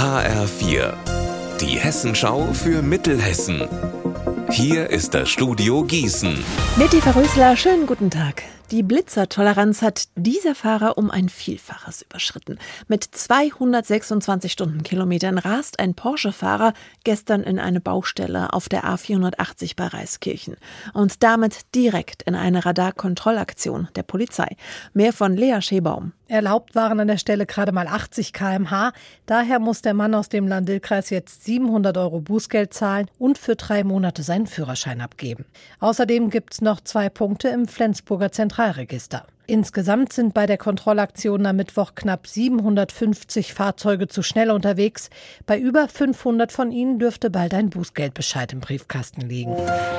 HR4, die Hessenschau für Mittelhessen. Hier ist das Studio Gießen. Mitty Verrösler, schönen guten Tag. Die Blitzertoleranz hat dieser Fahrer um ein Vielfaches überschritten. Mit 226 Stundenkilometern rast ein Porsche-Fahrer gestern in eine Baustelle auf der A480 bei Reiskirchen und damit direkt in eine Radarkontrollaktion der Polizei. Mehr von Lea Schebaum. Erlaubt waren an der Stelle gerade mal 80 km/h. Daher muss der Mann aus dem Landil-Kreis jetzt 700 Euro Bußgeld zahlen und für drei Monate seinen Führerschein abgeben. Außerdem gibt es noch zwei Punkte im Flensburger Zentralregister. Insgesamt sind bei der Kontrollaktion am Mittwoch knapp 750 Fahrzeuge zu schnell unterwegs. Bei über 500 von ihnen dürfte bald ein Bußgeldbescheid im Briefkasten liegen.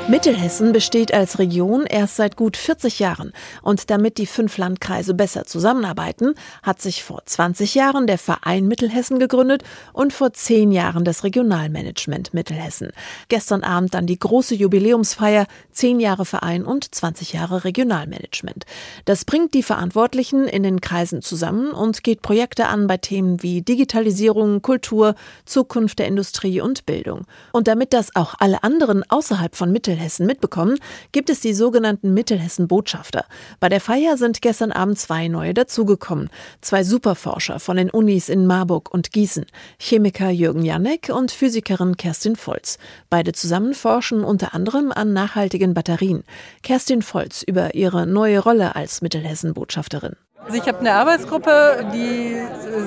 Mittelhessen besteht als Region erst seit gut 40 Jahren. Und damit die fünf Landkreise besser zusammenarbeiten, hat sich vor 20 Jahren der Verein Mittelhessen gegründet und vor 10 Jahren das Regionalmanagement Mittelhessen. Gestern Abend dann die große Jubiläumsfeier, 10 Jahre Verein und 20 Jahre Regionalmanagement. Das bringt bringt die Verantwortlichen in den Kreisen zusammen und geht Projekte an bei Themen wie Digitalisierung, Kultur, Zukunft der Industrie und Bildung. Und damit das auch alle anderen außerhalb von Mittelhessen mitbekommen, gibt es die sogenannten Mittelhessen-Botschafter. Bei der Feier sind gestern Abend zwei neue dazugekommen. Zwei Superforscher von den Unis in Marburg und Gießen. Chemiker Jürgen Janek und Physikerin Kerstin Volz. Beide zusammen forschen unter anderem an nachhaltigen Batterien. Kerstin Volz über ihre neue Rolle als Mittelhessen Hessen-Botschafterin. Also ich habe eine Arbeitsgruppe, die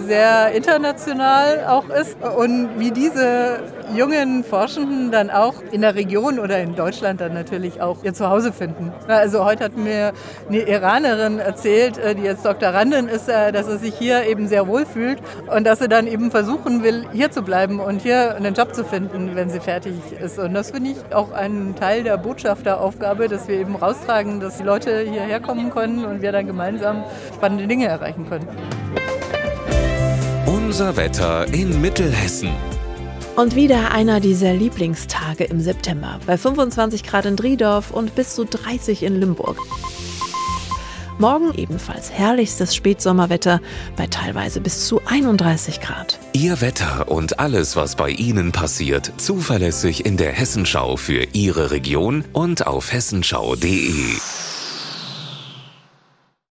sehr international auch ist und wie diese jungen Forschenden dann auch in der Region oder in Deutschland dann natürlich auch ihr Zuhause finden. Also heute hat mir eine Iranerin erzählt, äh, die jetzt Doktorandin ist, äh, dass sie sich hier eben sehr wohl fühlt und dass sie dann eben versuchen will, hier zu bleiben und hier einen Job zu finden, wenn sie fertig ist. Und das finde ich auch ein Teil der Botschafteraufgabe, dass wir eben raustragen, dass die Leute hierher kommen können und wir dann gemeinsam spannende Dinge erreichen können. Unser Wetter in Mittelhessen. Und wieder einer dieser Lieblingstage im September. Bei 25 Grad in Driedorf und bis zu 30 in Limburg. Morgen ebenfalls herrlichstes Spätsommerwetter bei teilweise bis zu 31 Grad. Ihr Wetter und alles, was bei Ihnen passiert, zuverlässig in der Hessenschau für Ihre Region und auf hessenschau.de.